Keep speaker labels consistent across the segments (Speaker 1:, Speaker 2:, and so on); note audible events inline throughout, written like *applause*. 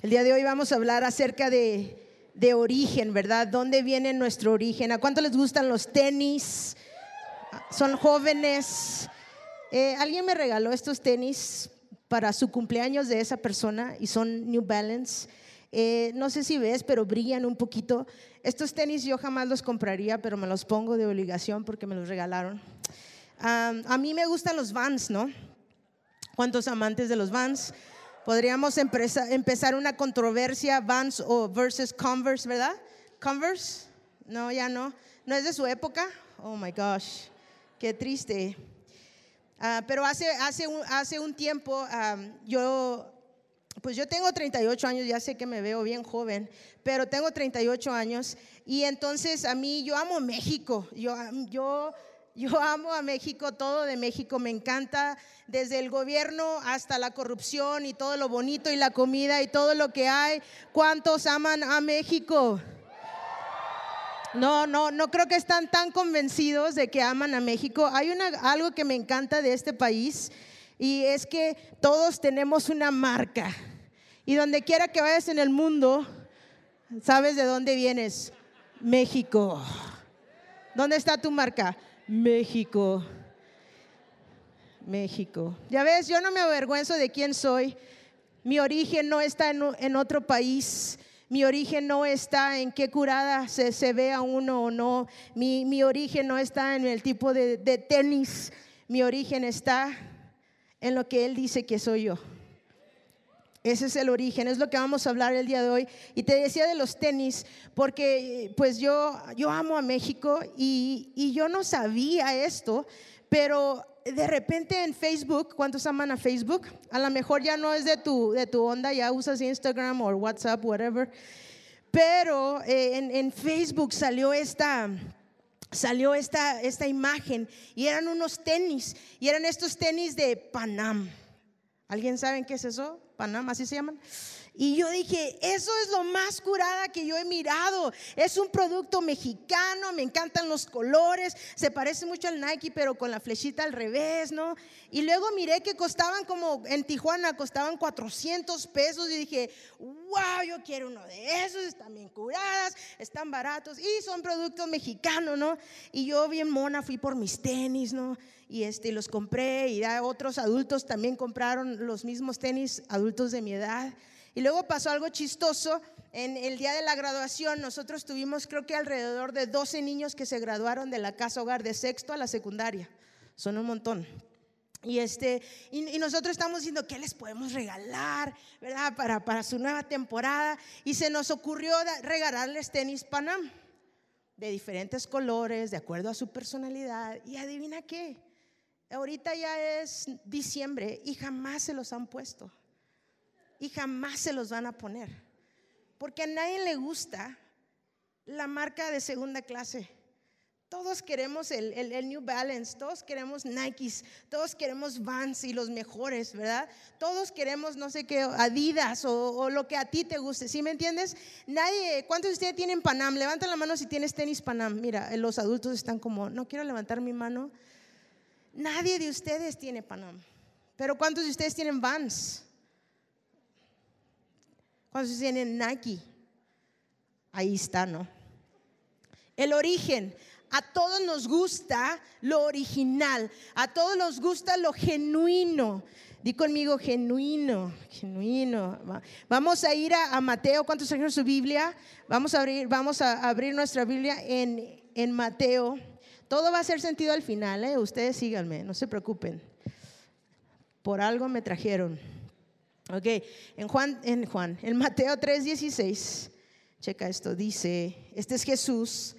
Speaker 1: El día de hoy vamos a hablar acerca de, de origen, ¿verdad? ¿Dónde viene nuestro origen? ¿A cuánto les gustan los tenis? ¿Son jóvenes? Eh, Alguien me regaló estos tenis para su cumpleaños de esa persona y son New Balance. Eh, no sé si ves, pero brillan un poquito. Estos tenis yo jamás los compraría, pero me los pongo de obligación porque me los regalaron. Ah, a mí me gustan los Vans, ¿no? ¿Cuántos amantes de los Vans? Podríamos empezar una controversia, Vans o versus Converse, ¿verdad? Converse, no, ya no. ¿No es de su época? Oh my gosh, qué triste. Ah, pero hace, hace, un, hace un tiempo ah, yo, pues yo tengo 38 años, ya sé que me veo bien joven, pero tengo 38 años y entonces a mí yo amo México, yo, yo, yo amo a México, todo de México me encanta, desde el gobierno hasta la corrupción y todo lo bonito y la comida y todo lo que hay. ¿Cuántos aman a México? No, no, no creo que están tan convencidos de que aman a México. Hay una, algo que me encanta de este país y es que todos tenemos una marca. Y donde quiera que vayas en el mundo, ¿sabes de dónde vienes? México. ¿Dónde está tu marca? México. México. Ya ves, yo no me avergüenzo de quién soy. Mi origen no está en, en otro país. Mi origen no está en qué curada se, se ve a uno o no. Mi, mi origen no está en el tipo de, de tenis. Mi origen está en lo que Él dice que soy yo. Ese es el origen, es lo que vamos a hablar el día de hoy. Y te decía de los tenis, porque pues yo, yo amo a México y, y yo no sabía esto, pero de repente en Facebook, ¿cuántos aman a Facebook? A lo mejor ya no es de tu, de tu onda, ya usas Instagram o WhatsApp, whatever. Pero eh, en, en Facebook salió esta, salió esta, esta imagen y eran unos tenis, y eran estos tenis de Panam. ¿Alguien sabe qué es eso? Panam, así se llaman. Y yo dije, eso es lo más curada que yo he mirado. Es un producto mexicano, me encantan los colores, se parece mucho al Nike, pero con la flechita al revés, ¿no? Y luego miré que costaban como en Tijuana, costaban 400 pesos y dije, wow, yo quiero uno de esos, están bien curadas, están baratos y son productos mexicanos, ¿no? Y yo bien mona fui por mis tenis, ¿no? Y este, los compré y ya otros adultos también compraron los mismos tenis, adultos de mi edad. Y luego pasó algo chistoso. En el día de la graduación, nosotros tuvimos, creo que alrededor de 12 niños que se graduaron de la casa hogar de sexto a la secundaria. Son un montón. Y, este, y, y, nosotros estamos diciendo, ¿qué les podemos regalar? ¿Verdad? Para, para su nueva temporada. Y se nos ocurrió regalarles tenis Panam de diferentes colores, de acuerdo a su personalidad. Y adivina qué, ahorita ya es diciembre y jamás se los han puesto y jamás se los van a poner. Porque a nadie le gusta la marca de segunda clase. Todos queremos el, el, New Balance, todos queremos Nikes, todos queremos Vans y los mejores, ¿verdad? Todos queremos, no sé qué, Adidas o, o, lo que a ti te guste, ¿sí me entiendes? Nadie, ¿cuántos de ustedes tienen Panam? Levanta la mano si tienes tenis Panam. Mira, los adultos están como, no quiero levantar mi mano. Nadie de ustedes tiene Panam. Pero ¿cuántos de ustedes tienen Vans? ¿Cuántos tienen Nike? Ahí está, ¿no? El origen. A todos nos gusta lo original. A todos nos gusta lo genuino. Di conmigo genuino, genuino. Vamos a ir a, Mateo. ¿Cuántos trajeron su Biblia? Vamos a abrir, vamos a abrir nuestra Biblia en, en Mateo. Todo va a hacer sentido al final, ¿eh? Ustedes síganme, no se preocupen. Por algo me trajeron. Ok, en Juan, en Juan, en Mateo 3:16, checa esto, dice, este es Jesús,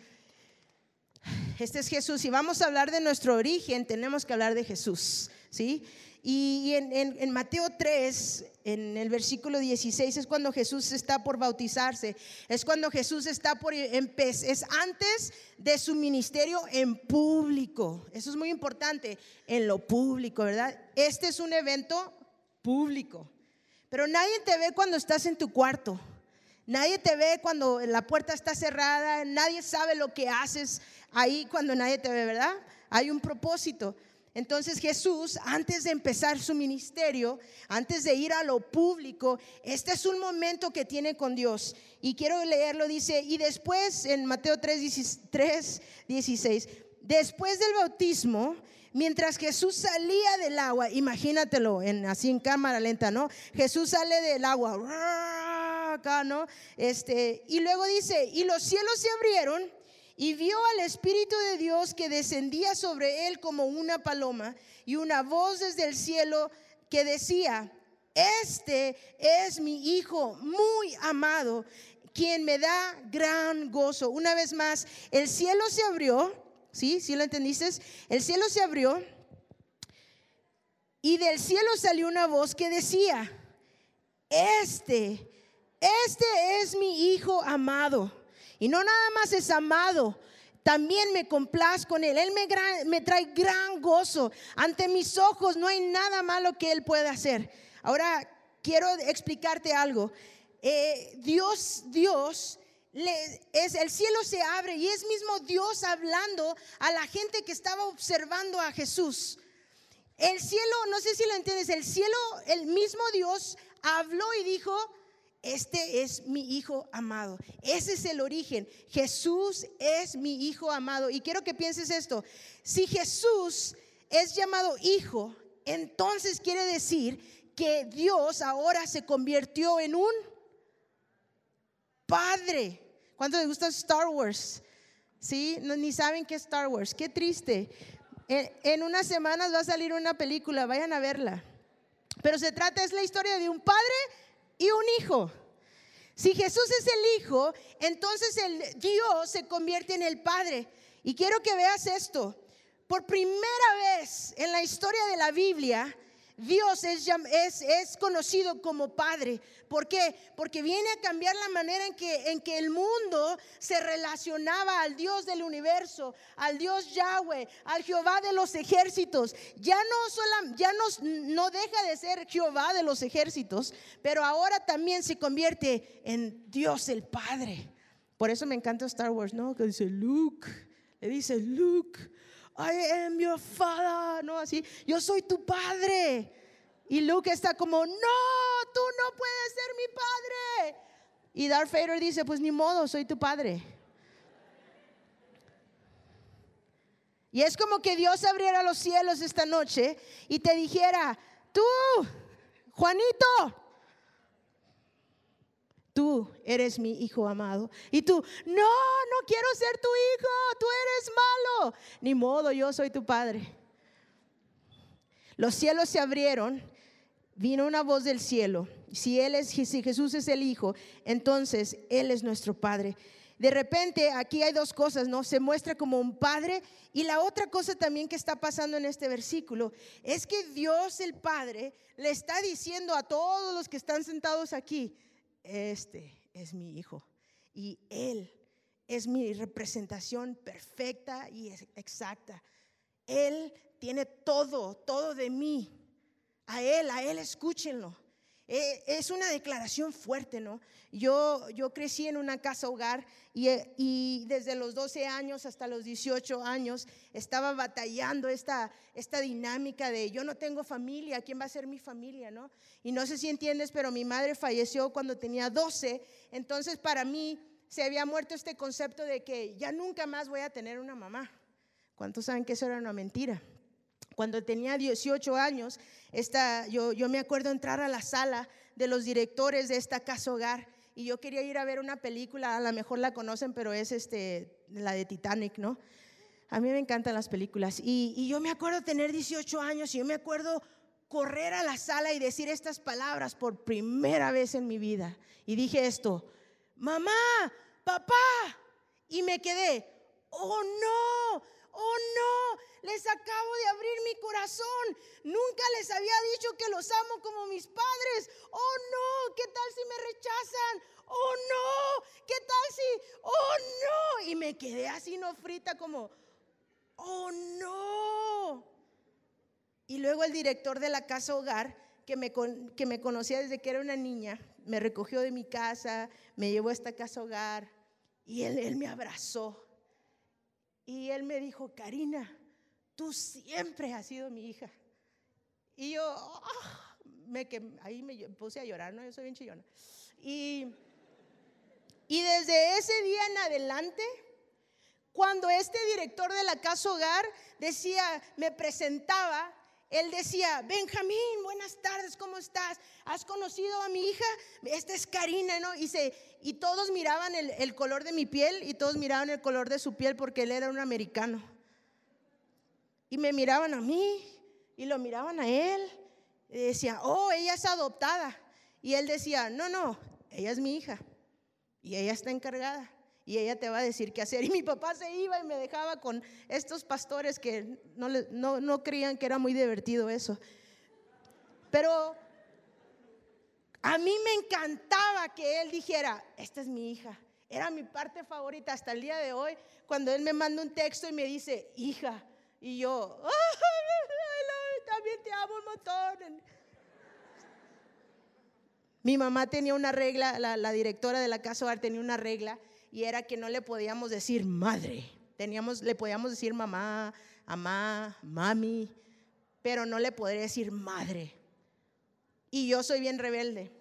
Speaker 1: este es Jesús, y vamos a hablar de nuestro origen, tenemos que hablar de Jesús, ¿sí? Y en, en, en, Mateo 3, en el versículo 16, es cuando Jesús está por bautizarse, es cuando Jesús está por empezar, es antes de su ministerio en público, eso es muy importante, en lo público, ¿verdad? Este es un evento público. Pero nadie te ve cuando estás en tu cuarto. Nadie te ve cuando la puerta está cerrada. Nadie sabe lo que haces ahí cuando nadie te ve, ¿verdad? Hay un propósito. Entonces Jesús, antes de empezar su ministerio, antes de ir a lo público, este es un momento que tiene con Dios. Y quiero leerlo, dice, y después en Mateo 3, 3 16, después del bautismo, mientras Jesús salía del agua, imagínatelo, en, así en cámara lenta, ¿no? Jesús sale del agua, acá, ¿no? Este, y luego dice, y los cielos se abrieron y vio al Espíritu de Dios que descendía sobre él como una paloma y una voz desde el cielo que decía, este es mi Hijo muy amado, quien me da gran gozo. Una vez más, el cielo se abrió, ¿sí? ¿Sí lo entendiste? El cielo se abrió y del cielo salió una voz que decía, este, este es mi Hijo amado y no nada más es amado, también me complazco con Él. Él me, trae gran gozo. Ante mis ojos no hay nada malo que Él pueda hacer. Ahora quiero explicarte algo. Eh, Dios, Dios, es, el cielo se abre y es mismo Dios hablando a la gente que estaba observando a Jesús. El cielo, no sé si lo entiendes, el cielo, el mismo Dios habló y dijo, este es mi hijo amado. Ese es el origen. Jesús es mi hijo amado. Y quiero que pienses esto. Si Jesús es llamado hijo, entonces quiere decir que Dios ahora se convirtió en un padre. ¿Cuánto les gusta Star Wars? ¿Sí? ni saben qué es Star Wars. Qué triste. En, en unas semanas va a salir una película, vayan a verla. Pero se trata, es la historia de un padre y un hijo. Si Jesús es el Hijo, entonces el Dios se convierte en el Padre. Y quiero que veas esto. Por primera vez en la historia de la Biblia, Dios es, es, conocido como Padre. ¿Por qué? Porque viene a cambiar la manera en que, en que el mundo se relacionaba al Dios del universo, al Dios Yahweh, al Jehová de los ejércitos. Ya no, sola, ya no, no deja de ser Jehová de los ejércitos, pero ahora también se convierte en Dios el Padre. Por eso me encanta Star Wars, ¿no? Que dice Luke, le dice Luke I am your father, no así, yo soy tu padre. Y Luke está como, no, tú no puedes ser mi padre. Y Darth Vader dice, pues ni modo, soy tu padre. Y es como que Dios abriera los cielos esta noche y te dijera, tú, Juanito, tú eres mi hijo amado. Y tú, no, no quiero ser tu hijo, tú eres malo. Ni modo, yo soy tu padre. Los cielos se abrieron, vino una voz del cielo. Si él es si Jesús es el hijo, entonces él es nuestro padre. De repente aquí hay dos cosas, ¿no? Se muestra como un padre y la otra cosa también que está pasando en este versículo es que Dios el Padre le está diciendo a todos los que están sentados aquí, este es mi hijo y él es mi representación perfecta y exacta. Él tiene todo, todo de mí. A él, a él escúchenlo. Eh, es una declaración fuerte, ¿no? Yo, yo crecí en una casa hogar y, y, desde los 12 años hasta los 18 años estaba batallando esta, esta dinámica de yo no tengo familia, ¿quién va a ser mi familia, no? Y no sé si entiendes, pero mi madre falleció cuando tenía 12, entonces para mí se había muerto este concepto de que ya nunca más voy a tener una mamá. ¿Cuántos saben que eso era una mentira? Cuando tenía 18 años, esta, yo, yo me acuerdo entrar a la sala de los directores de esta casa hogar y yo quería ir a ver una película, a lo mejor la conocen, pero es este, la de Titanic, ¿no? A mí me encantan las películas. Y, y yo me acuerdo tener 18 años y yo me acuerdo correr a la sala y decir estas palabras por primera vez en mi vida. Y dije esto, mamá, papá. Y me quedé, oh no, oh no, les acabo de abrir mi corazón. Nunca les había dicho que los amo como mis padres. Oh no, ¿qué tal si me rechazan? Oh no, ¿qué tal si? Oh no. Y me quedé así no frita como, oh no. Y luego el director de la casa hogar, que me, que me conocía desde que era una niña, me recogió de mi casa, me llevó a esta casa hogar y él, él me abrazó. Y él me dijo, Karina, tú siempre has sido mi hija. Y yo, ah, me, ahí me puse a llorar, ¿no? Yo soy bien chillona. Y, y desde ese día en adelante, cuando este director de la casa hogar decía, me presentaba, él decía, Benjamín, buenas tardes, ¿cómo estás? ¿Has conocido a mi hija? Esta es Karina, ¿no? Y, y todos miraban el, el, color de mi piel y todos miraban el color de su piel porque él era un americano. Y me miraban a mí y lo miraban a él. Y decía, oh, ella es adoptada. Y él decía, no, no, ella es mi hija y ella está encargada y ella te va a decir qué hacer. *laughs* Y mi papá se iba y me dejaba con estos pastores que no, no, no creían que era muy divertido eso. Pero a mí me encantaba que él dijera, esta es mi hija. Era mi parte favorita hasta el día de hoy, cuando él me manda un texto y me dice, hija. Y yo, *laughs* también te amo un montón. Mi mamá tenía una regla, la, la directora de la casa hogar tenía una regla y era que no le podíamos decir madre. Teníamos, le podíamos decir mamá, mamá, mami, pero no le podría decir madre. Y yo soy bien rebelde.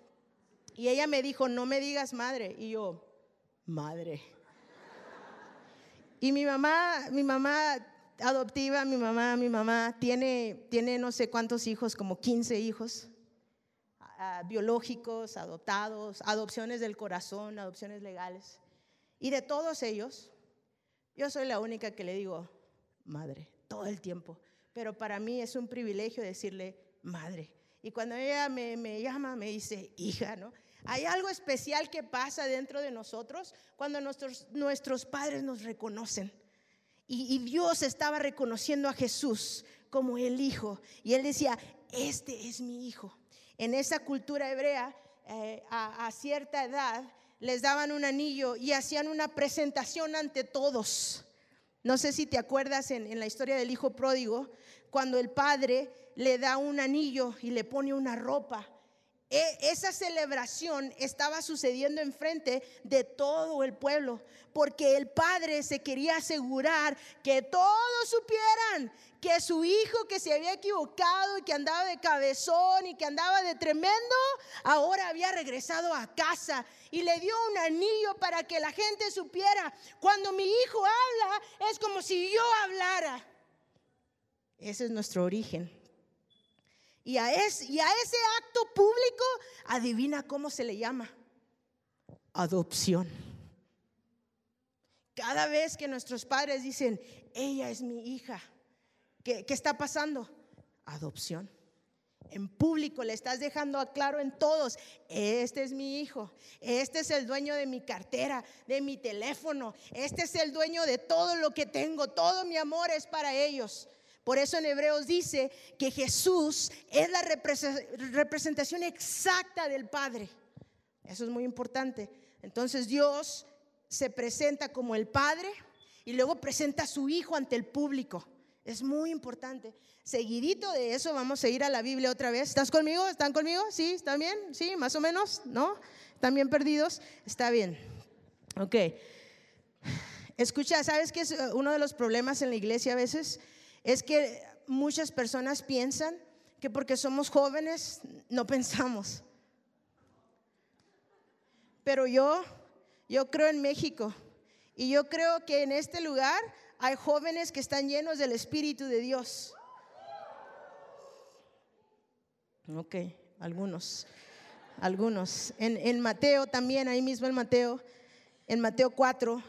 Speaker 1: Y ella me dijo, no me digas madre. Y yo, madre. Y mi mamá, mi mamá adoptiva, mi mamá, mi mamá, tiene, tiene no sé cuántos hijos, como 15 hijos, biológicos, adoptados, adopciones del corazón, adopciones legales. Y de todos ellos, yo soy la única que le digo, madre, todo el tiempo. Pero para mí es un privilegio decirle, madre. Y cuando ella me, llama, me dice, hija, ¿no? Hay algo especial que pasa dentro de nosotros cuando nuestros, nuestros padres nos reconocen. Y, Dios estaba reconociendo a Jesús como el Hijo. Y Él decía, este es mi Hijo. En esa cultura hebrea, eh, a, cierta edad, les daban un anillo y hacían una presentación ante todos. No sé si te acuerdas en, en, la historia del hijo pródigo, cuando el padre le da un anillo y le pone una ropa. E, esa celebración estaba sucediendo enfrente de todo el pueblo, porque el padre se quería asegurar que todos supieran que su hijo que se había equivocado y que andaba de cabezón y que andaba de tremendo, ahora había regresado a casa y le dio un anillo para que la gente supiera, cuando mi hijo habla es como si yo hablara. Ese es nuestro origen. Y a, ese, acto público, adivina cómo se le llama. Adopción. Cada vez que nuestros padres dicen, ella es mi hija, ¿qué, qué está pasando? Adopción. En público le estás dejando claro en todos, este es mi hijo, este es el dueño de mi cartera, de mi teléfono, este es el dueño de todo lo que tengo, todo mi amor es para ellos. Por eso en Hebreos dice que Jesús es la representación exacta del Padre. Eso es muy importante. Entonces Dios se presenta como el Padre y luego presenta a su Hijo ante el público. Es muy importante. Seguidito de eso vamos a ir a la Biblia otra vez. ¿Estás conmigo? ¿Están conmigo? ¿Sí? ¿Están bien? ¿Sí? ¿Más o menos? ¿No? ¿Están bien perdidos? Está bien. Ok. Escucha, ¿sabes qué es uno de los problemas en la iglesia a veces? Es que muchas personas piensan que porque somos jóvenes no pensamos. Pero yo, yo creo en México y yo creo que en este lugar hay jóvenes que están llenos del Espíritu de Dios. Ok, algunos, algunos. En, en Mateo también, ahí mismo en Mateo, en Mateo 4,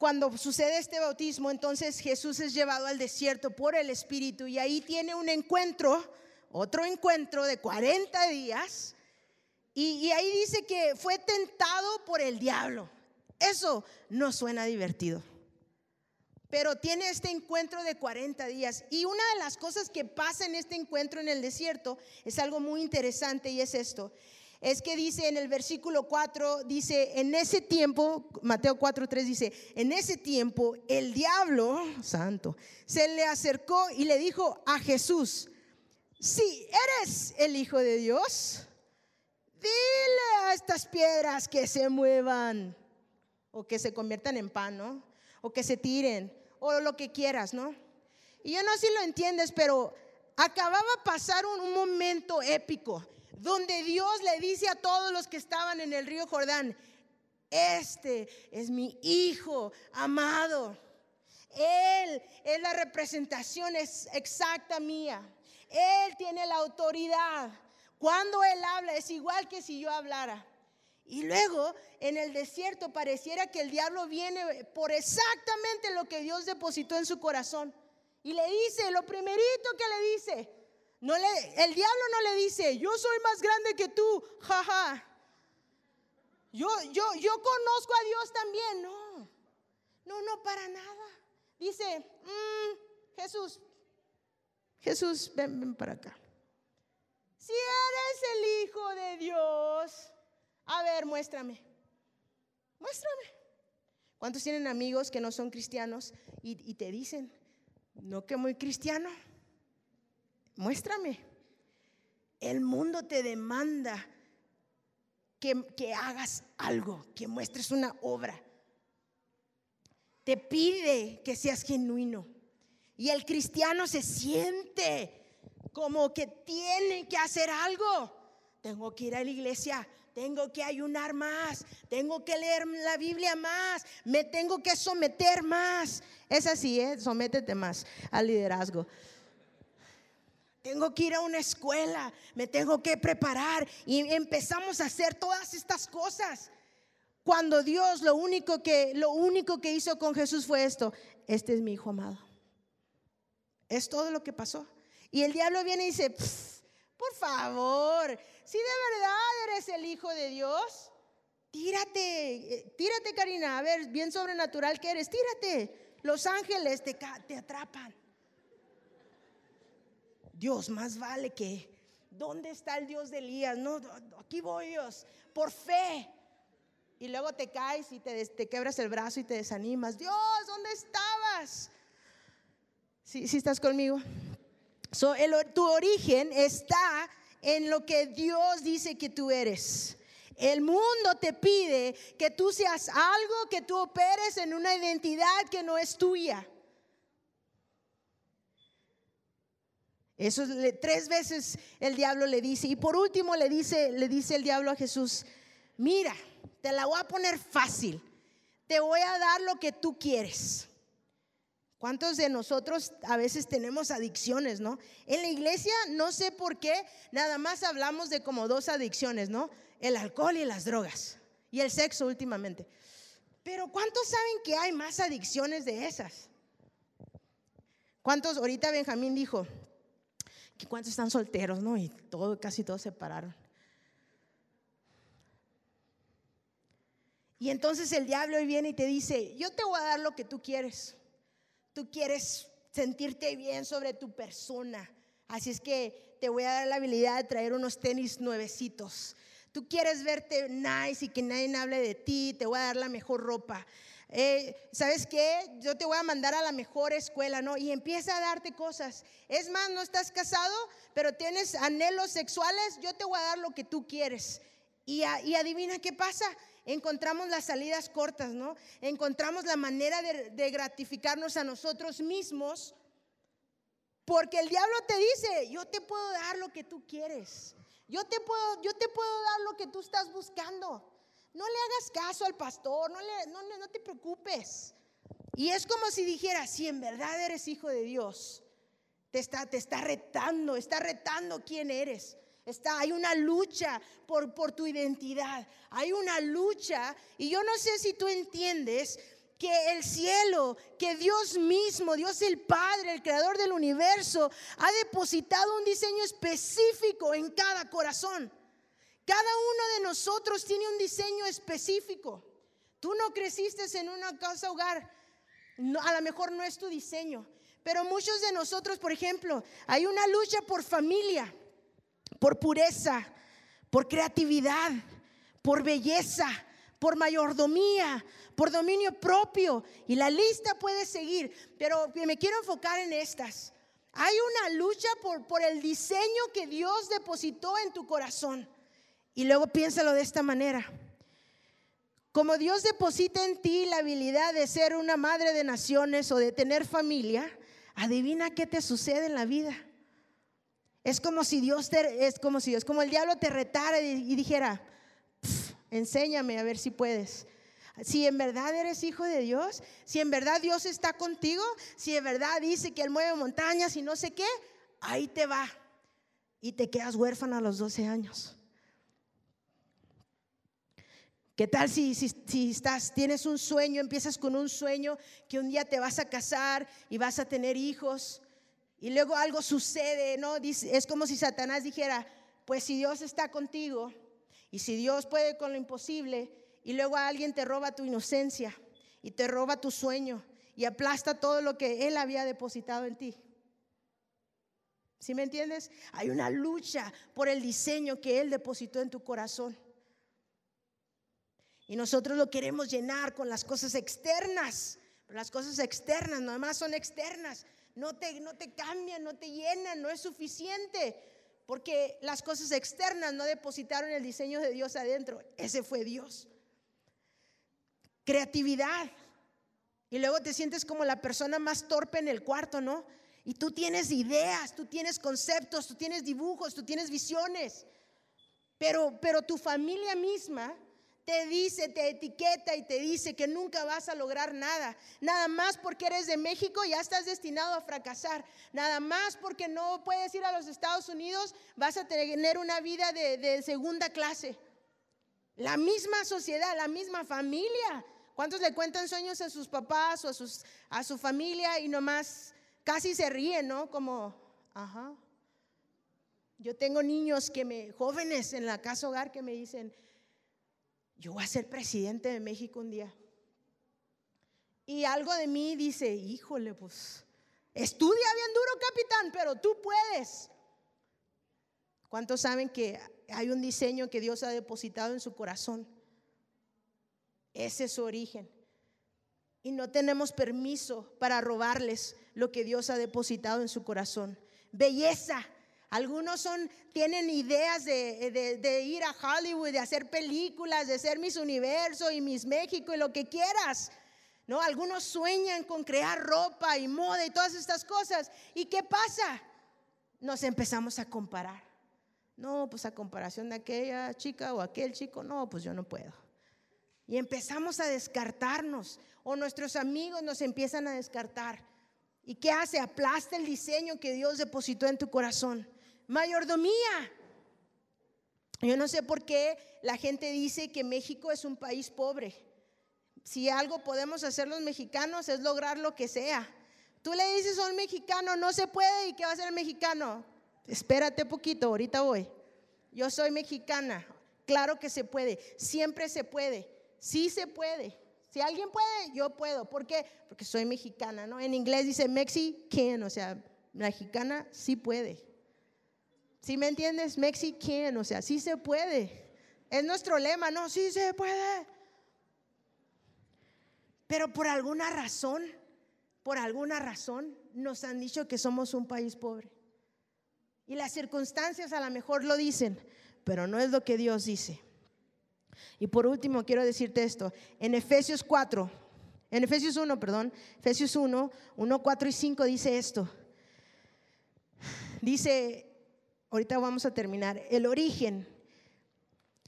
Speaker 1: cuando sucede este bautismo, entonces Jesús es llevado al desierto por el Espíritu y ahí tiene un encuentro, otro encuentro de 40 días. Y, ahí dice que fue tentado por el diablo. Eso no suena divertido. Pero tiene este encuentro de 40 días. Y una de las cosas que pasa en este encuentro en el desierto es algo muy interesante y es esto es que dice en el versículo 4, dice, en ese tiempo, Mateo 4, 3 dice, en ese tiempo el diablo, santo, se le acercó y le dijo a Jesús, si eres el Hijo de Dios, dile a estas piedras que se muevan o que se conviertan en pan. O que se tiren o lo que quieras, ¿no? Y yo no sé si lo entiendes, pero acababa de pasar un momento épico donde Dios le dice a todos los que estaban en el río Jordán, este es mi hijo amado. Él es la representación exacta mía. Él tiene la autoridad. Cuando Él habla es igual que si yo hablara. Y luego en el desierto pareciera que el diablo viene por exactamente lo que Dios depositó en su corazón. Y le dice, lo primerito que le dice, no le, el diablo no le dice, yo soy más grande que tú, jaja. Yo, yo, yo conozco a Dios también. No, no, no, para nada. Dice, mm, Jesús, Jesús, ven, ven para acá. Si eres el Hijo de Dios, a ver, muéstrame. Muéstrame. ¿Cuántos tienen amigos que no son cristianos y, y te dicen, no que muy cristiano? Muéstrame. El mundo te demanda que, que hagas algo, que muestres una obra. Te pide que seas genuino. Y el cristiano se siente como que tiene que hacer algo. Tengo que ir a la iglesia, tengo que ayunar más, tengo que leer la Biblia más, me tengo que someter más. Es así, ¿eh? sométete más al liderazgo. Tengo que ir a una escuela, me tengo que preparar y empezamos a hacer todas estas cosas. Cuando Dios lo único que lo único que hizo con Jesús fue esto, este es mi hijo amado. Es todo lo que pasó. Y el diablo viene y dice, por favor, si de verdad eres el hijo de Dios, tírate, eh, tírate Karina, a ver, bien sobrenatural que eres, tírate. Los ángeles te, te atrapan. Dios, más vale que, ¿dónde está el Dios de Elías? No, aquí voy Dios, por fe. Y luego te caes y te, te quebras el brazo y te desanimas. Dios, ¿dónde estabas? Si ¿Sí, estás conmigo. So, tu origen está en lo que Dios dice que tú eres. El mundo te pide que tú seas algo, que tú operes en una identidad que no es tuya. Eso tres veces el diablo le dice. Y por último le dice, le dice el diablo a Jesús, mira, te la voy a poner fácil. Te voy a dar lo que tú quieres. ¿Cuántos de nosotros a veces tenemos adicciones, no? En la iglesia, no sé por qué, nada más hablamos de como dos adicciones, ¿no? El alcohol y las drogas. Y el sexo últimamente. Pero ¿cuántos saben que hay más adicciones de esas? ¿Cuántos? Ahorita Benjamín dijo, ¿Cuántos están solteros, no? Y todo, casi todos se separaron. Y entonces el diablo viene y te dice, yo te voy a dar lo que tú quieres. Tú quieres sentirte bien sobre tu persona. Así es que te voy a dar la habilidad de traer unos tenis nuevecitos. Tú quieres verte nice y que nadie hable de ti. Te voy a dar la mejor ropa. Eh, ¿sabes qué? Yo te voy a mandar a la mejor escuela, ¿no? Y empieza a darte cosas. Es más, no estás casado, pero tienes anhelos sexuales, yo te voy a dar lo que tú quieres. Y, adivina qué pasa. Encontramos las salidas cortas, ¿no? Encontramos la manera de, de gratificarnos a nosotros mismos. Porque el diablo te dice, yo te puedo dar lo que tú quieres. Yo te puedo, yo te puedo dar lo que tú estás buscando. No le hagas caso al pastor, no, le, no, te preocupes. Y es como si dijera, si en verdad eres hijo de Dios, te está, te está retando, está retando quién eres. Está, hay una lucha por tu identidad, hay una lucha, y yo no sé si tú entiendes que el cielo, que Dios mismo, Dios el Padre, el creador del universo, ha depositado un diseño específico en cada corazón. Cada uno de nosotros tiene un diseño específico. Tú no creciste en una casa hogar, a lo mejor no es tu diseño, pero muchos de nosotros, por ejemplo, hay una lucha por familia, por pureza, por creatividad, por belleza, por mayordomía, por dominio propio. Y la lista puede seguir, pero me quiero enfocar en estas. Hay una lucha por, el diseño que Dios depositó en tu corazón. Y luego piénsalo de esta manera. Como Dios deposita en ti la habilidad de ser una madre de naciones o de tener familia, adivina qué te sucede en la vida. Es como si Dios te, es como si Dios, como el diablo te retara y, dijera, enséñame a ver si puedes. Si en verdad eres hijo de Dios, si en verdad Dios está contigo, si en verdad dice que Él mueve montañas y no sé qué, ahí te va. Y te quedas huérfano a los 12 años. ¿Qué tal si, si, estás, tienes un sueño, empiezas con un sueño que un día te vas a casar y vas a tener hijos y luego algo sucede, ¿no? Es como si Satanás dijera, pues si Dios está contigo y si Dios puede con lo imposible y luego alguien te roba tu inocencia y te roba tu sueño y aplasta todo lo que Él había depositado en ti. ¿Sí me entiendes? Hay una lucha por el diseño que Él depositó en tu corazón. Y nosotros lo queremos llenar con las cosas externas. Pero las cosas externas nada más son externas. No te, no te cambian, no te llenan, no es suficiente. Porque las cosas externas no depositaron el diseño de Dios adentro. Ese fue Dios. Creatividad. Y luego te sientes como la persona más torpe en el cuarto, ¿no? Y tú tienes ideas, tú tienes conceptos, tú tienes dibujos, tú tienes visiones. Pero, pero tu familia misma te dice, te etiqueta y te dice que nunca vas a lograr nada. Nada más porque eres de México ya estás destinado a fracasar. Nada más porque no puedes ir a los Estados Unidos vas a tener una vida de, segunda clase. La misma sociedad, la misma familia. ¿Cuántos le cuentan sueños a sus papás o a, sus, a su familia y nomás casi se ríen, ¿no? Como, ajá. Yo tengo niños que me, jóvenes en la casa hogar que me dicen, yo voy a ser presidente de México un día. Y algo de mí dice, híjole, pues, estudia bien duro, capitán, pero tú puedes. ¿Cuántos saben que hay un diseño que Dios ha depositado en su corazón? Ese es su origen. Y no tenemos permiso para robarles lo que Dios ha depositado en su corazón. Belleza, algunos tienen ideas de, ir a Hollywood, de hacer películas, de ser Miss Universo y Miss México y lo que quieras. ¿No? Algunos sueñan con crear ropa y moda y todas estas cosas. ¿Y qué pasa? Nos empezamos a comparar. No, pues a comparación de aquella chica o aquel chico, no, pues yo no puedo. Y empezamos a descartarnos o nuestros amigos nos empiezan a descartar. ¿Y qué hace? Aplasta el diseño que Dios depositó en tu corazón mayordomía. Yo no sé por qué la gente dice que México es un país pobre. Si algo podemos hacer los mexicanos es lograr lo que sea. Tú le dices a un mexicano, no se puede, ¿y qué va a hacer el mexicano? Espérate poquito, ahorita voy. Yo soy mexicana, claro que se puede, siempre se puede, sí se puede. Si alguien puede, yo puedo. ¿Por qué? Porque soy mexicana, ¿no? En inglés dice Mexican, o sea, mexicana sí puede. Si me entiendes? Mexican, o sea, sí se puede. Es nuestro lema, no, sí se puede. Pero por alguna razón, por alguna razón, nos han dicho que somos un país pobre. Y las circunstancias a lo mejor lo dicen, pero no es lo que Dios dice. Y por último, quiero decirte esto. En Efesios 4, en Efesios 1, perdón, Efesios 1, 1, 4 y 5 dice esto. Dice, ahorita vamos a terminar, el origen.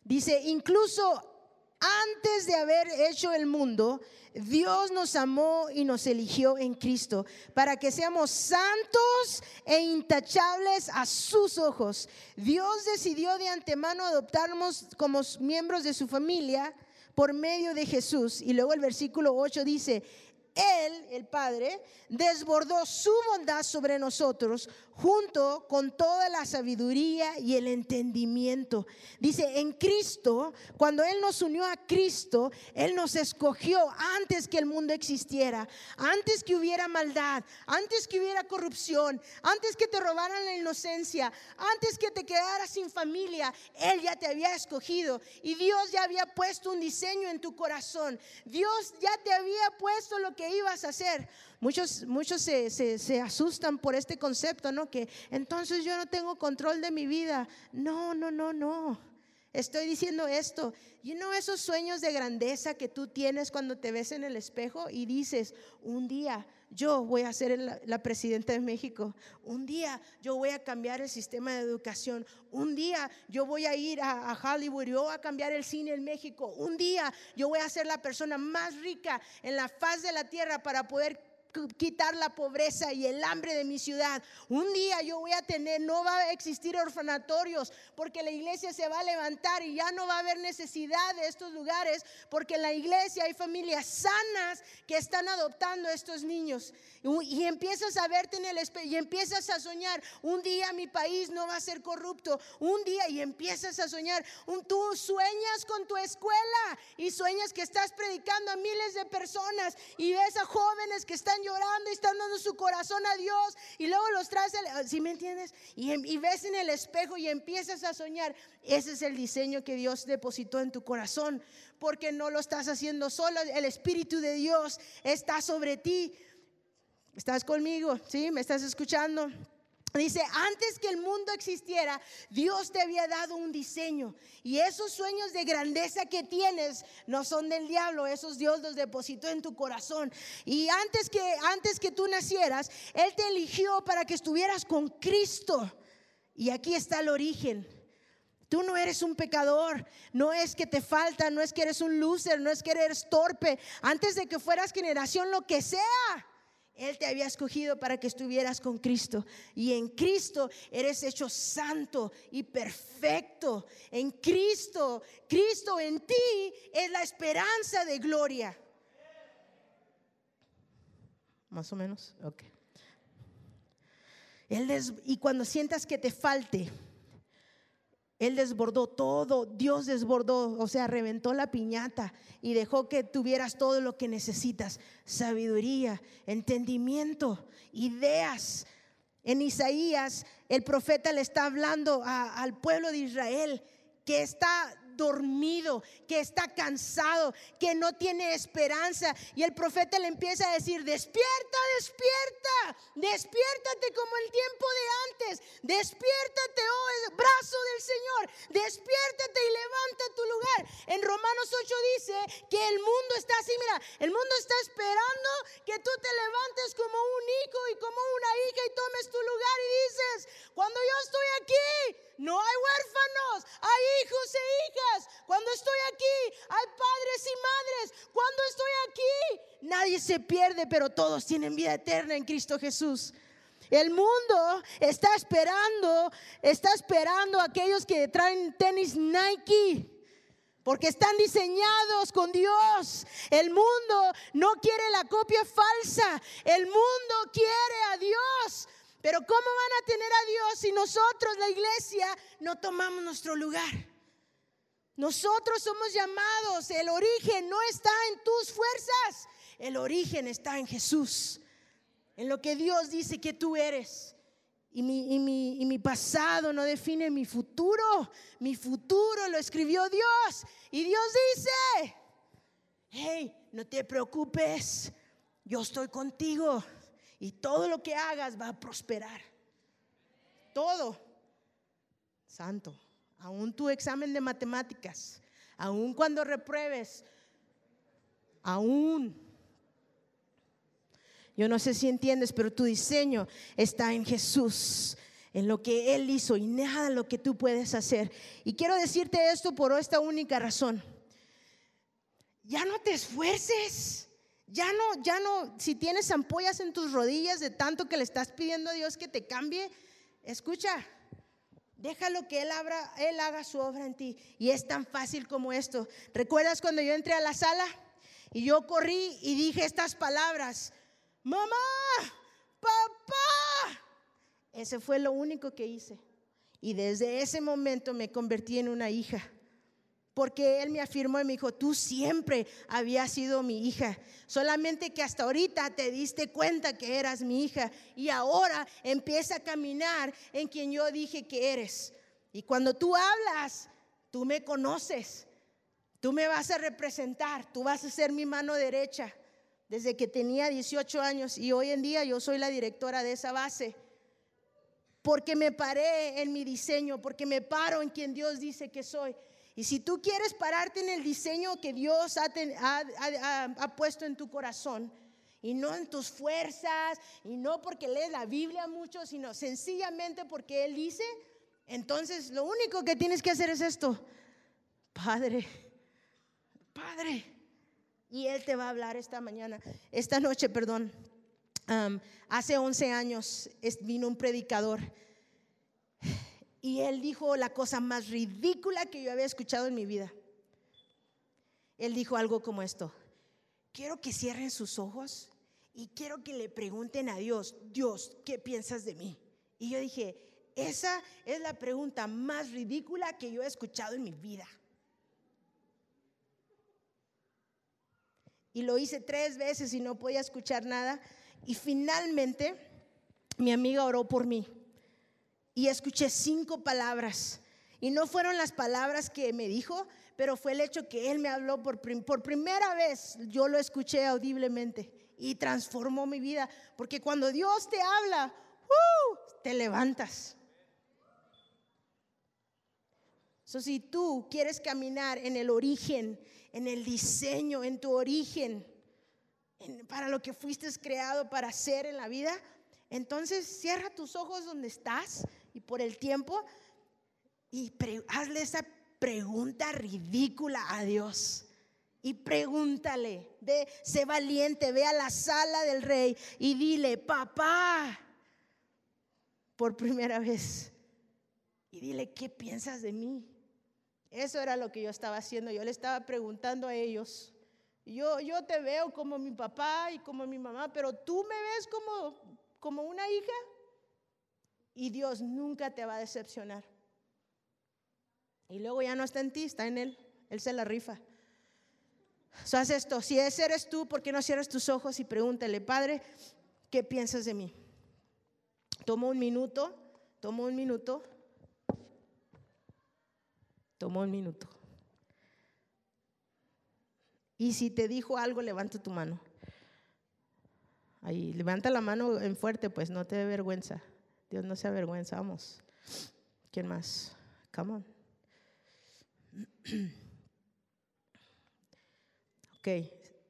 Speaker 1: Dice, incluso antes de haber hecho el mundo, Dios nos amó y nos eligió en Cristo para que seamos santos e intachables a sus ojos. Dios decidió de antemano adoptarnos como miembros de su familia por medio de Jesús. Y luego el versículo 8 dice, Él, el Padre, desbordó su bondad sobre nosotros junto con toda la sabiduría y el entendimiento. Dice, en Cristo, cuando Él nos unió a Cristo, Él nos escogió antes que el mundo existiera, antes que hubiera maldad, antes que hubiera corrupción, antes que te robaran la inocencia, antes que te quedaras sin familia, Él ya te había escogido y Dios ya había puesto un diseño en tu corazón. Dios ya te había puesto lo que ibas a hacer. Muchos, muchos se, se, asustan por este concepto, ¿no? Que entonces yo no tengo control de mi vida. No, no, no, no. Estoy diciendo esto. Y no esos sueños de grandeza que tú tienes cuando te ves en el espejo y dices, un día yo voy a ser la, presidenta de México. Un día yo voy a cambiar el sistema de educación. Un día yo voy a ir a, a Hollywood y voy a cambiar el cine en México. Un día yo voy a ser la persona más rica en la faz de la tierra para poder quitar la pobreza y el hambre de mi ciudad. Un día yo voy a tener, no va a existir orfanatorios porque la iglesia se va a levantar y ya no va a haber necesidad de estos lugares porque en la iglesia hay familias sanas que están adoptando a estos niños. Y, empiezas a verte en el espejo y empiezas a soñar, un día mi país no va a ser corrupto, un día y empiezas a soñar, un, tú sueñas con tu escuela y sueñas que estás predicando a miles de personas y ves a jóvenes que están llorando y están dando su corazón a Dios y luego los traes, ¿sí me entiendes? Y, y ves en el espejo y empiezas a soñar. Ese es el diseño que Dios depositó en tu corazón, porque no lo estás haciendo solo, el Espíritu de Dios está sobre ti. ¿Estás conmigo? ¿Sí? ¿Me estás escuchando? Dice, antes que el mundo existiera, Dios te había dado un diseño. Y esos sueños de grandeza que tienes no son del diablo, esos Dios los depositó en tu corazón. Y antes que, antes que tú nacieras, Él te eligió para que estuvieras con Cristo. Y aquí está el origen. Tú no eres un pecador, no es que te falta, no es que eres un loser, no es que eres torpe. Antes de que fueras generación, lo que sea. Él te había escogido para que estuvieras con Cristo. Y en Cristo eres hecho santo y perfecto. En Cristo, Cristo en ti es la esperanza de gloria. Más o menos, ok. y cuando sientas que te falte, él desbordó todo, Dios desbordó, o sea, reventó la piñata y dejó que tuvieras todo lo que necesitas, sabiduría, entendimiento, ideas. En Isaías, el profeta le está hablando al pueblo de Israel que está dormido, que está cansado, que no tiene esperanza. Y el profeta le empieza a decir, despierta, despierta, despiértate como el tiempo de antes, despiértate, oh brazo del Señor, despiértate y levanta tu lugar. En Romanos 8 dice que el mundo está así, mira, el mundo está esperando que tú te levantes como un hijo y como una hija y tomes tu lugar y dices, cuando yo estoy aquí, no hay huérfanos, hay hijos e hijas. Cuando estoy aquí, hay padres y madres. Cuando estoy aquí, nadie se pierde, pero todos tienen vida eterna en Cristo Jesús. El mundo está esperando, está esperando a aquellos que traen tenis Nike. Porque están diseñados con Dios. El mundo no quiere la copia falsa. El mundo quiere a Dios. Pero ¿cómo van a tener a Dios si nosotros, la iglesia, no tomamos nuestro lugar? Nosotros somos llamados, el origen no está en tus fuerzas, el origen está en Jesús, en lo que Dios dice que tú eres. Y mi, y mi, pasado no define mi futuro, mi futuro lo escribió Dios. Y Dios dice, hey, no te preocupes, yo estoy contigo y todo lo que hagas va a prosperar. Todo. Santo. Aún tu examen de matemáticas, aún cuando repruebes, aún. Yo no sé si entiendes, pero tu diseño está en Jesús, en lo que Él hizo y nada lo que tú puedes hacer. Y quiero decirte esto por esta única razón. Ya no te esfuerces. Ya no, ya no, si tienes ampollas en tus rodillas de tanto que le estás pidiendo a Dios que te cambie, escucha, déjalo que él, haga su obra en ti. Y es tan fácil como esto. ¿Recuerdas cuando yo entré a la sala y yo corrí y dije estas palabras? Mamá, papá. Ese fue lo único que hice. Y desde ese momento me convertí en una hija. Porque él me afirmó y me dijo, tú siempre habías sido mi hija, solamente que hasta ahorita te diste cuenta que eras mi hija y ahora empieza a caminar en quien yo dije que eres. Y cuando tú hablas, tú me conoces, tú me vas a representar, tú vas a ser mi mano derecha desde que tenía 18 años y hoy en día yo soy la directora de esa base. Porque me paré en mi diseño, porque me paro en quien Dios dice que soy. Y si tú quieres pararte en el diseño que Dios ha, puesto en tu corazón, y no en tus fuerzas, y no porque lees la Biblia mucho, sino sencillamente porque Él dice, entonces lo único que tienes que hacer es esto, Padre, Padre. Y Él te va a hablar esta mañana, esta noche, perdón. hace 11 años vino un predicador y él dijo la cosa más ridícula que yo había escuchado en mi vida. Él dijo algo como esto, quiero que cierren sus ojos y quiero que le pregunten a Dios, Dios, ¿qué piensas de mí? Y yo dije, esa es la pregunta más ridícula que yo he escuchado en mi vida. Y lo hice tres veces y no podía escuchar nada. Y finalmente mi amiga oró por mí y escuché cinco palabras. Y no fueron las palabras que me dijo, pero fue el hecho que Él me habló por, primera vez. Yo lo escuché audiblemente y transformó mi vida. Porque cuando Dios te habla, ¡uh! te levantas. So, si tú quieres caminar en el origen, en el diseño, en tu origen, para lo que fuiste creado para hacer en la vida, entonces cierra tus ojos donde estás y por el tiempo y hazle esa pregunta ridícula a Dios. Y pregúntale, ve, sé valiente, ve a la sala del rey y dile, papá, por primera vez. Y dile, ¿qué piensas de mí? Eso era lo que yo estaba haciendo. Yo le estaba preguntando a ellos. Yo, yo te veo como mi papá y como mi mamá, pero tú me ves como, como una hija. Y Dios nunca te va a decepcionar. Y luego ya no está en ti, está en Él. Él se la rifa. Haz esto. Si ese eres tú, ¿por qué no cierras tus ojos y pregúntale, Padre, ¿qué piensas de mí? Toma un minuto, toma un minuto, toma un minuto. Y si te dijo algo, levanta tu mano. Ahí, levanta la mano en fuerte, pues no te dé vergüenza. Dios no se avergüenza, vamos. ¿Quién más? Come on. *clears throat* Ok,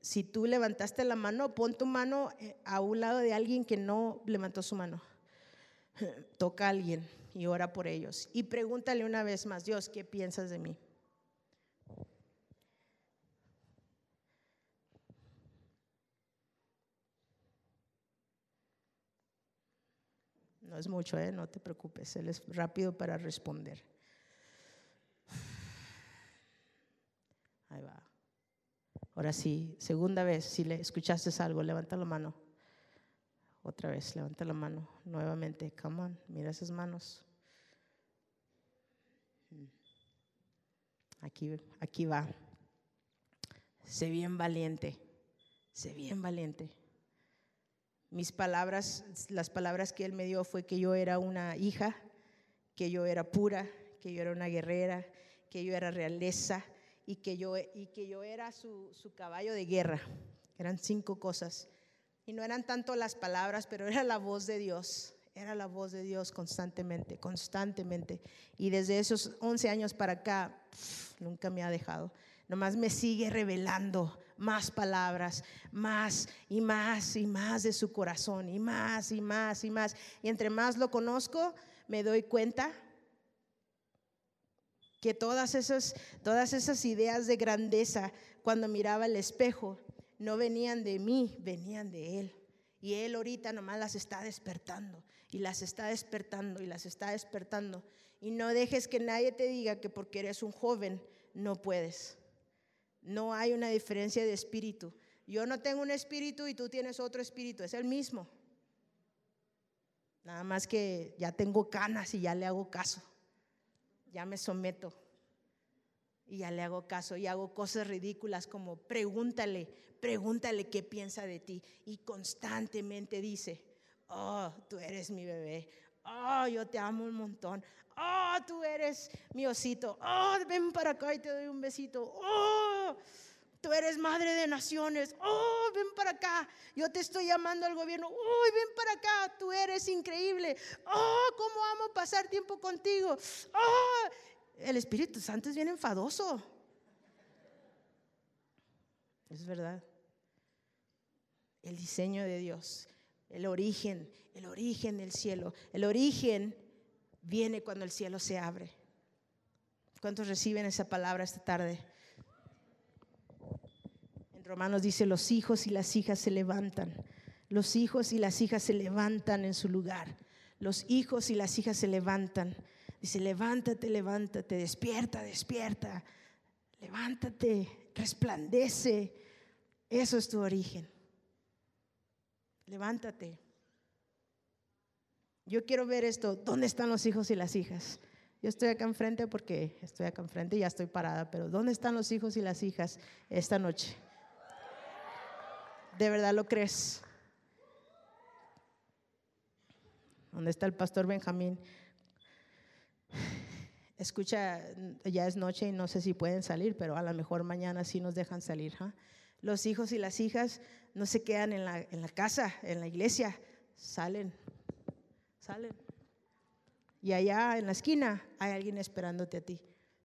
Speaker 1: si tú levantaste la mano, pon tu mano eh, a un lado de alguien que no levantó su mano. *clears throat* Toca a alguien y ora por ellos. Y pregúntale una vez más, Dios, ¿qué piensas de mí? No es mucho, ¿eh? no te preocupes, Él es rápido para responder. Ahí va. Ahora sí, segunda vez, si le escuchaste algo, levanta la mano. Otra vez, levanta la mano. Nuevamente, come on, mira esas manos. Aquí, aquí va. Sé bien valiente. Sé bien valiente. Mis palabras, las palabras que él me dio fue que yo era una hija, que yo era pura, que yo era una guerrera, que yo era realeza y que yo, y que yo era su, su caballo de guerra. Eran cinco cosas. Y no eran tanto las palabras, pero era la voz de Dios. Era la voz de Dios constantemente, constantemente. Y desde esos 11 años para acá, nunca me ha dejado. Nomás me sigue revelando más palabras, más y más y más de su corazón, y más y más y más. Y entre más lo conozco, me doy cuenta que todas esas, todas esas ideas de grandeza, cuando miraba el espejo, no venían de mí, venían de Él. Y Él ahorita nomás las está despertando, y las está despertando, y las está despertando. Y no dejes que nadie te diga que porque eres un joven no puedes. No hay una diferencia de espíritu. Yo no tengo un espíritu y tú tienes otro espíritu, es el mismo. Nada más que ya tengo canas y ya le hago caso. Ya me someto. Y ya le hago caso y hago cosas ridículas como pregúntale, pregúntale qué piensa de ti. Y constantemente dice, oh, tú eres mi bebé. Oh, yo te amo un montón. Oh, tú eres mi osito. Oh, ven para acá y te doy un besito. Oh, tú eres madre de naciones. Oh, ven para acá. Yo te estoy llamando al gobierno. Oh, ven para acá. Tú eres increíble. Oh, cómo amo pasar tiempo contigo. Oh, El Espíritu Santo es bien enfadoso. Es verdad. El diseño de Dios, el origen, el origen del cielo, el origen viene cuando el cielo se abre. ¿Cuántos reciben esa palabra esta tarde? Romanos dice, los hijos y las hijas se levantan. Los hijos y las hijas se levantan en su lugar. Los hijos y las hijas se levantan. Dice, levántate, levántate, despierta, despierta. Levántate, resplandece. Eso es tu origen. Levántate. Yo quiero ver esto. ¿Dónde están los hijos y las hijas? Yo estoy acá enfrente porque estoy acá enfrente y ya estoy parada, pero ¿dónde están los hijos y las hijas esta noche? ¿De verdad lo crees? ¿Dónde está el pastor Benjamín? Escucha, ya es noche y no sé si pueden salir, pero a lo mejor mañana sí nos dejan salir. Los hijos y las hijas no se quedan en la, en la casa, en la iglesia, salen, salen. Y allá en la esquina hay alguien esperándote a ti.